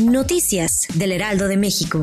Noticias del Heraldo de México.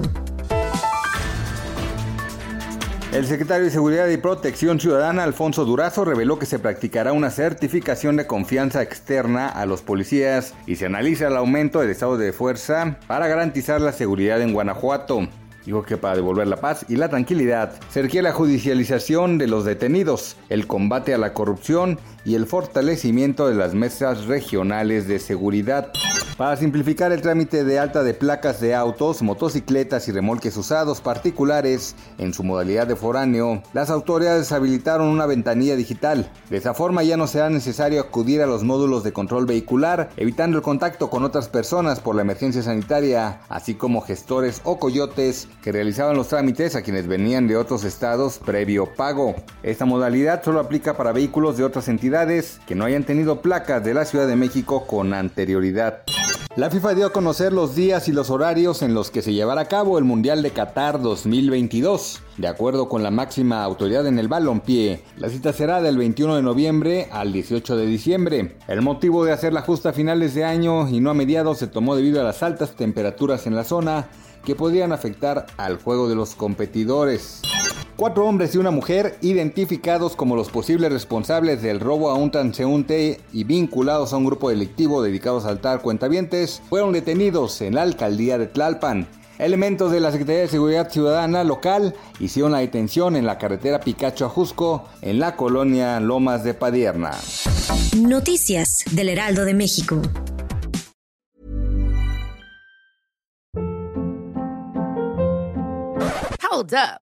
El secretario de Seguridad y Protección Ciudadana, Alfonso Durazo, reveló que se practicará una certificación de confianza externa a los policías y se analiza el aumento del estado de fuerza para garantizar la seguridad en Guanajuato. Dijo que para devolver la paz y la tranquilidad se requiere la judicialización de los detenidos, el combate a la corrupción y el fortalecimiento de las mesas regionales de seguridad. Para simplificar el trámite de alta de placas de autos, motocicletas y remolques usados particulares en su modalidad de foráneo, las autoridades habilitaron una ventanilla digital. De esa forma ya no será necesario acudir a los módulos de control vehicular, evitando el contacto con otras personas por la emergencia sanitaria, así como gestores o coyotes que realizaban los trámites a quienes venían de otros estados previo pago. Esta modalidad solo aplica para vehículos de otras entidades que no hayan tenido placas de la Ciudad de México con anterioridad. La FIFA dio a conocer los días y los horarios en los que se llevará a cabo el Mundial de Qatar 2022. De acuerdo con la máxima autoridad en el balompié, la cita será del 21 de noviembre al 18 de diciembre. El motivo de hacerla justa a finales de año y no a mediados se tomó debido a las altas temperaturas en la zona que podrían afectar al juego de los competidores. Cuatro hombres y una mujer, identificados como los posibles responsables del robo a un transeúnte y vinculados a un grupo delictivo dedicado a saltar cuentavientes, fueron detenidos en la alcaldía de Tlalpan. Elementos de la Secretaría de Seguridad Ciudadana local hicieron la detención en la carretera Picacho Ajusco, en la colonia Lomas de Padierna. Noticias del Heraldo de México. Hold up.